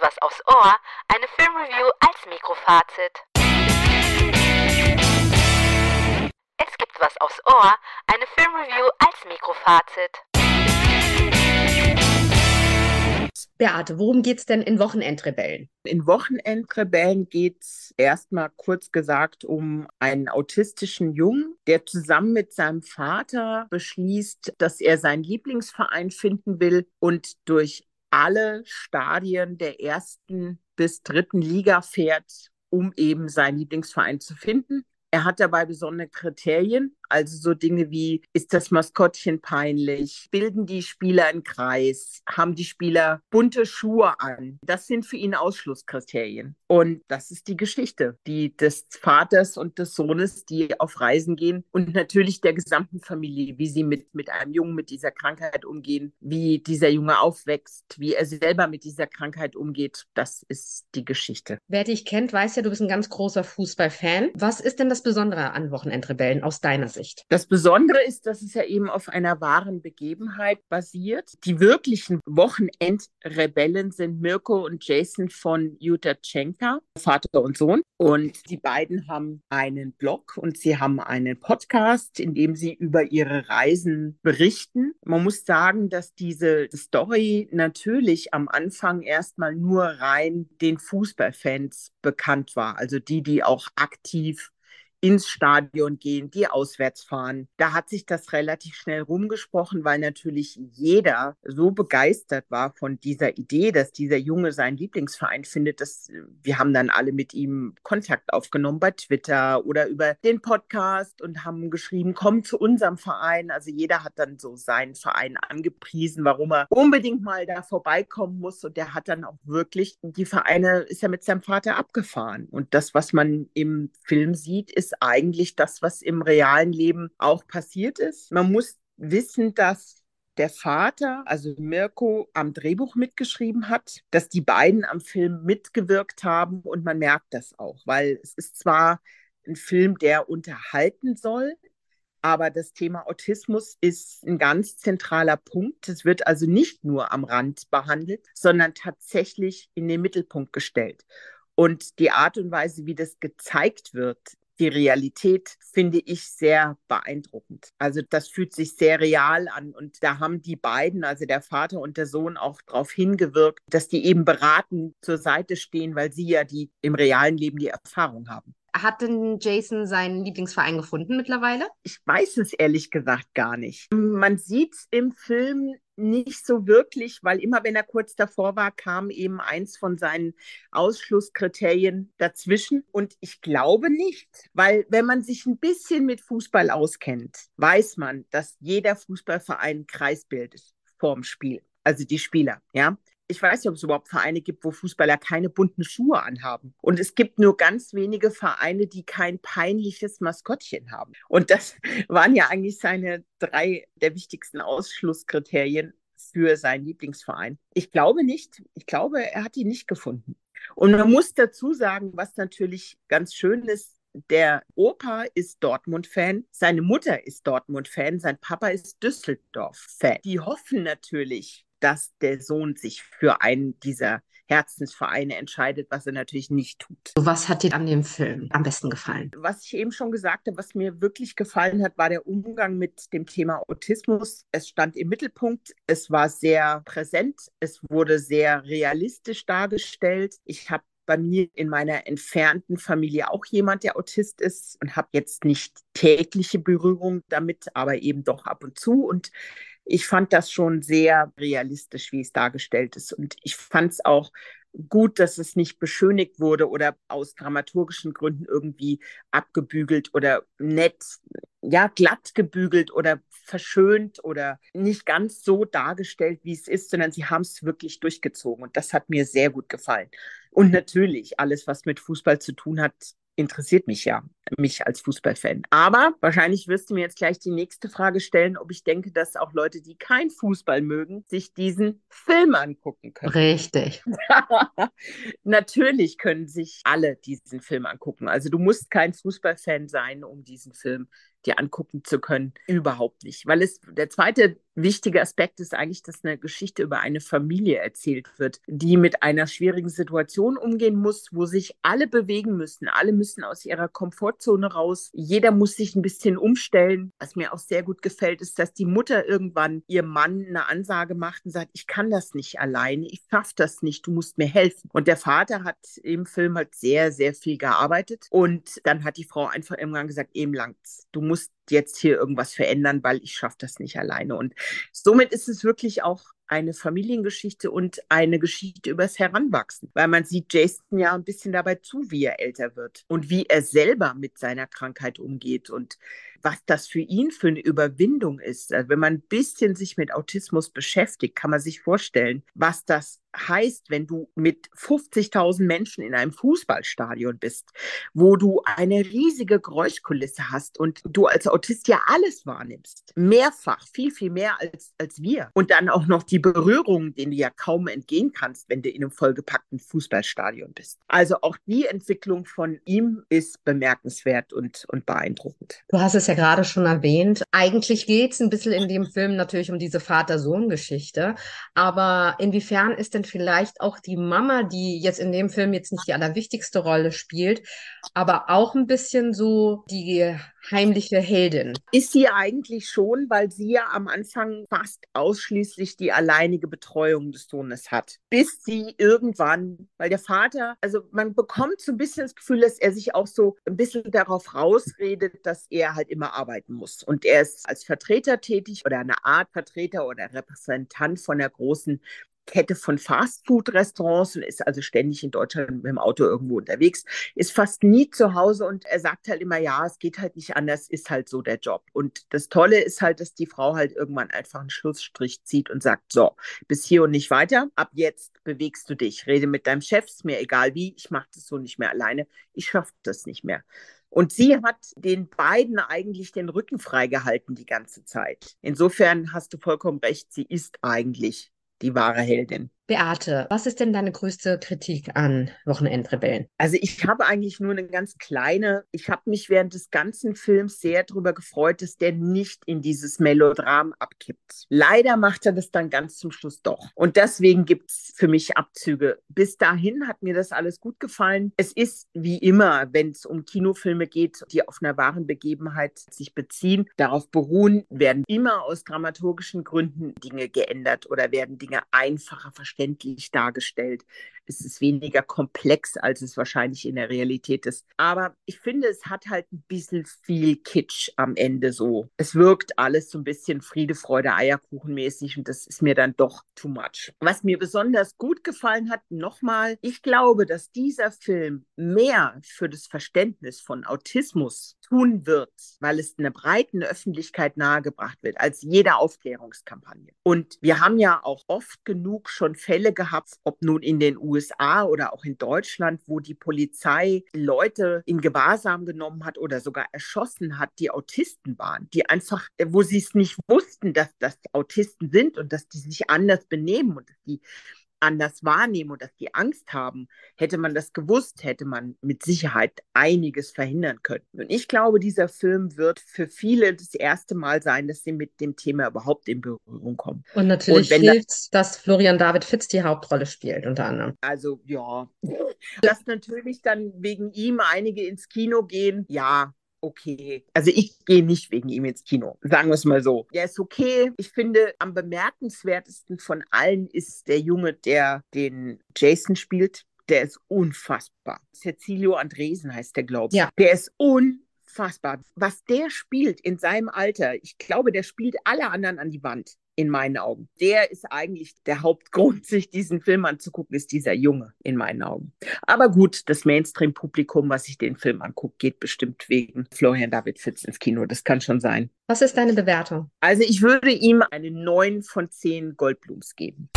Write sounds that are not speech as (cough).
was aufs Ohr, eine Filmreview als Mikrofazit. Es gibt was aufs Ohr, eine Filmreview als Mikrofazit. Beate, worum geht's denn in Wochenendrebellen? In Wochenendrebellen geht's erstmal kurz gesagt um einen autistischen Jungen, der zusammen mit seinem Vater beschließt, dass er seinen Lieblingsverein finden will und durch alle Stadien der ersten bis dritten Liga fährt, um eben seinen Lieblingsverein zu finden. Er hat dabei besondere Kriterien, also so Dinge wie, ist das Maskottchen peinlich? Bilden die Spieler einen Kreis? Haben die Spieler bunte Schuhe an? Das sind für ihn Ausschlusskriterien. Und das ist die Geschichte, die des Vaters und des Sohnes, die auf Reisen gehen und natürlich der gesamten Familie, wie sie mit, mit einem Jungen mit dieser Krankheit umgehen, wie dieser Junge aufwächst, wie er selber mit dieser Krankheit umgeht. Das ist die Geschichte. Wer dich kennt, weiß ja, du bist ein ganz großer Fußballfan. Was ist denn das Besondere an Wochenendrebellen aus deiner Sicht? Das Besondere ist, dass es ja eben auf einer wahren Begebenheit basiert. Die wirklichen Wochenendrebellen sind Mirko und Jason von Jutta Tschenka, Vater und Sohn. Und die beiden haben einen Blog und sie haben einen Podcast, in dem sie über ihre Reisen berichten. Man muss sagen, dass diese Story natürlich am Anfang erstmal nur rein den Fußballfans bekannt war. Also die, die auch aktiv ins Stadion gehen, die auswärts fahren. Da hat sich das relativ schnell rumgesprochen, weil natürlich jeder so begeistert war von dieser Idee, dass dieser Junge seinen Lieblingsverein findet. Dass wir haben dann alle mit ihm Kontakt aufgenommen bei Twitter oder über den Podcast und haben geschrieben, komm zu unserem Verein. Also jeder hat dann so seinen Verein angepriesen, warum er unbedingt mal da vorbeikommen muss. Und der hat dann auch wirklich die Vereine, ist ja mit seinem Vater abgefahren. Und das, was man im Film sieht, ist ist eigentlich das, was im realen Leben auch passiert ist. Man muss wissen, dass der Vater, also Mirko, am Drehbuch mitgeschrieben hat, dass die beiden am Film mitgewirkt haben und man merkt das auch, weil es ist zwar ein Film, der unterhalten soll, aber das Thema Autismus ist ein ganz zentraler Punkt. Es wird also nicht nur am Rand behandelt, sondern tatsächlich in den Mittelpunkt gestellt. Und die Art und Weise, wie das gezeigt wird, die Realität finde ich sehr beeindruckend. Also das fühlt sich sehr real an und da haben die beiden, also der Vater und der Sohn, auch darauf hingewirkt, dass die eben beraten zur Seite stehen, weil sie ja die im realen Leben die Erfahrung haben. Hat denn Jason seinen Lieblingsverein gefunden mittlerweile? Ich weiß es ehrlich gesagt gar nicht. Man sieht im Film nicht so wirklich, weil immer wenn er kurz davor war, kam eben eins von seinen Ausschlusskriterien dazwischen. Und ich glaube nicht, weil wenn man sich ein bisschen mit Fußball auskennt, weiß man, dass jeder Fußballverein Kreis bildet vorm Spiel. Also die Spieler, ja ich weiß nicht, ob es überhaupt Vereine gibt, wo Fußballer keine bunten Schuhe anhaben. Und es gibt nur ganz wenige Vereine, die kein peinliches Maskottchen haben. Und das (laughs) waren ja eigentlich seine drei der wichtigsten Ausschlusskriterien für seinen Lieblingsverein. Ich glaube nicht. Ich glaube, er hat ihn nicht gefunden. Und man muss dazu sagen, was natürlich ganz schön ist, der Opa ist Dortmund-Fan, seine Mutter ist Dortmund-Fan, sein Papa ist Düsseldorf-Fan. Die hoffen natürlich, dass der Sohn sich für einen dieser Herzensvereine entscheidet, was er natürlich nicht tut. Was hat dir an dem Film am besten gefallen? Was ich eben schon gesagt habe, was mir wirklich gefallen hat, war der Umgang mit dem Thema Autismus. Es stand im Mittelpunkt, es war sehr präsent, es wurde sehr realistisch dargestellt. Ich habe bei mir in meiner entfernten Familie auch jemand, der Autist ist und habe jetzt nicht tägliche Berührung damit, aber eben doch ab und zu. Und ich fand das schon sehr realistisch, wie es dargestellt ist. Und ich fand es auch gut, dass es nicht beschönigt wurde oder aus dramaturgischen Gründen irgendwie abgebügelt oder nett, ja, glatt gebügelt oder verschönt oder nicht ganz so dargestellt, wie es ist, sondern sie haben es wirklich durchgezogen. Und das hat mir sehr gut gefallen. Und natürlich, alles, was mit Fußball zu tun hat, interessiert mich ja, mich als Fußballfan. Aber wahrscheinlich wirst du mir jetzt gleich die nächste Frage stellen, ob ich denke, dass auch Leute, die kein Fußball mögen, sich diesen Film angucken können. Richtig. (laughs) Natürlich können sich alle diesen Film angucken. Also du musst kein Fußballfan sein, um diesen Film dir angucken zu können. Überhaupt nicht. Weil es, der zweite wichtige Aspekt ist eigentlich, dass eine Geschichte über eine Familie erzählt wird, die mit einer schwierigen Situation umgehen muss, wo sich alle bewegen müssen. Alle müssen aus ihrer Komfortzone raus. Jeder muss sich ein bisschen umstellen. Was mir auch sehr gut gefällt, ist, dass die Mutter irgendwann ihrem Mann eine Ansage macht und sagt, ich kann das nicht alleine, ich schaffe das nicht, du musst mir helfen. Und der Vater hat im Film halt sehr, sehr viel gearbeitet. Und dann hat die Frau einfach irgendwann gesagt, eben langt's. Du musst jetzt hier irgendwas verändern, weil ich schaffe das nicht alleine. Und somit ist es wirklich auch eine Familiengeschichte und eine Geschichte übers Heranwachsen, weil man sieht Jason ja ein bisschen dabei zu, wie er älter wird und wie er selber mit seiner Krankheit umgeht und was das für ihn für eine Überwindung ist. Also wenn man ein bisschen sich mit Autismus beschäftigt, kann man sich vorstellen, was das heißt, wenn du mit 50.000 Menschen in einem Fußballstadion bist, wo du eine riesige Geräuschkulisse hast und du als Autist ja alles wahrnimmst. Mehrfach, viel, viel mehr als, als wir. Und dann auch noch die Berührungen, denen du ja kaum entgehen kannst, wenn du in einem vollgepackten Fußballstadion bist. Also auch die Entwicklung von ihm ist bemerkenswert und, und beeindruckend. Du hast es ja gerade schon erwähnt. Eigentlich geht es ein bisschen in dem Film natürlich um diese Vater-Sohn-Geschichte. Aber inwiefern ist denn vielleicht auch die Mama, die jetzt in dem Film jetzt nicht die allerwichtigste Rolle spielt, aber auch ein bisschen so die heimliche Heldin. Ist sie eigentlich schon, weil sie ja am Anfang fast ausschließlich die alleinige Betreuung des Sohnes hat. Bis sie irgendwann, weil der Vater, also man bekommt so ein bisschen das Gefühl, dass er sich auch so ein bisschen darauf rausredet, dass er halt immer arbeiten muss. Und er ist als Vertreter tätig oder eine Art Vertreter oder Repräsentant von der großen Kette von Fastfood-Restaurants und ist also ständig in Deutschland mit dem Auto irgendwo unterwegs, ist fast nie zu Hause und er sagt halt immer, ja, es geht halt nicht anders, ist halt so der Job. Und das Tolle ist halt, dass die Frau halt irgendwann einfach einen Schlussstrich zieht und sagt, so, bis hier und nicht weiter, ab jetzt bewegst du dich, rede mit deinem Chef, ist mir egal wie, ich mache das so nicht mehr alleine, ich schaffe das nicht mehr. Und sie hat den beiden eigentlich den Rücken freigehalten die ganze Zeit. Insofern hast du vollkommen recht, sie ist eigentlich die wahre Heldin. Beate, was ist denn deine größte Kritik an Wochenendrebellen? Also ich habe eigentlich nur eine ganz kleine, ich habe mich während des ganzen Films sehr darüber gefreut, dass der nicht in dieses Melodram abkippt. Leider macht er das dann ganz zum Schluss doch. Und deswegen gibt es für mich Abzüge. Bis dahin hat mir das alles gut gefallen. Es ist wie immer, wenn es um Kinofilme geht, die auf einer wahren Begebenheit sich beziehen, darauf beruhen, werden immer aus dramaturgischen Gründen Dinge geändert oder werden Dinge einfacher verstanden verständlich dargestellt. Es ist weniger komplex, als es wahrscheinlich in der Realität ist. Aber ich finde, es hat halt ein bisschen viel Kitsch am Ende so. Es wirkt alles so ein bisschen Friede, Freude, Eierkuchen mäßig und das ist mir dann doch too much. Was mir besonders gut gefallen hat, nochmal, ich glaube, dass dieser Film mehr für das Verständnis von Autismus tun wird, weil es einer breiten Öffentlichkeit nahegebracht wird, als jede Aufklärungskampagne. Und wir haben ja auch oft genug schon Fälle gehabt, ob nun in den USA oder auch in Deutschland, wo die Polizei Leute in Gewahrsam genommen hat oder sogar erschossen hat, die Autisten waren, die einfach, wo sie es nicht wussten, dass das Autisten sind und dass die sich anders benehmen und dass die anders wahrnehmen und dass die Angst haben, hätte man das gewusst, hätte man mit Sicherheit einiges verhindern können. Und ich glaube, dieser Film wird für viele das erste Mal sein, dass sie mit dem Thema überhaupt in Berührung kommen. Und natürlich und hilft es, dass Florian David Fitz die Hauptrolle spielt, unter anderem. Also ja, dass natürlich dann wegen ihm einige ins Kino gehen, ja, okay. Also ich gehe nicht wegen ihm ins Kino, sagen wir es mal so. Der ist okay. Ich finde, am bemerkenswertesten von allen ist der Junge, der den Jason spielt. Der ist unfassbar. Cecilio Andresen heißt der, glaube ich. Ja. Der ist unfassbar. Was der spielt in seinem Alter, ich glaube, der spielt alle anderen an die Wand in meinen Augen. Der ist eigentlich der Hauptgrund, (laughs) sich diesen Film anzugucken, ist dieser Junge in meinen Augen. Aber gut, das Mainstream-Publikum, was sich den Film anguckt, geht bestimmt wegen Florian David Fitz ins Kino. Das kann schon sein. Was ist deine Bewertung? Also ich würde ihm eine 9 von 10 Goldblums geben.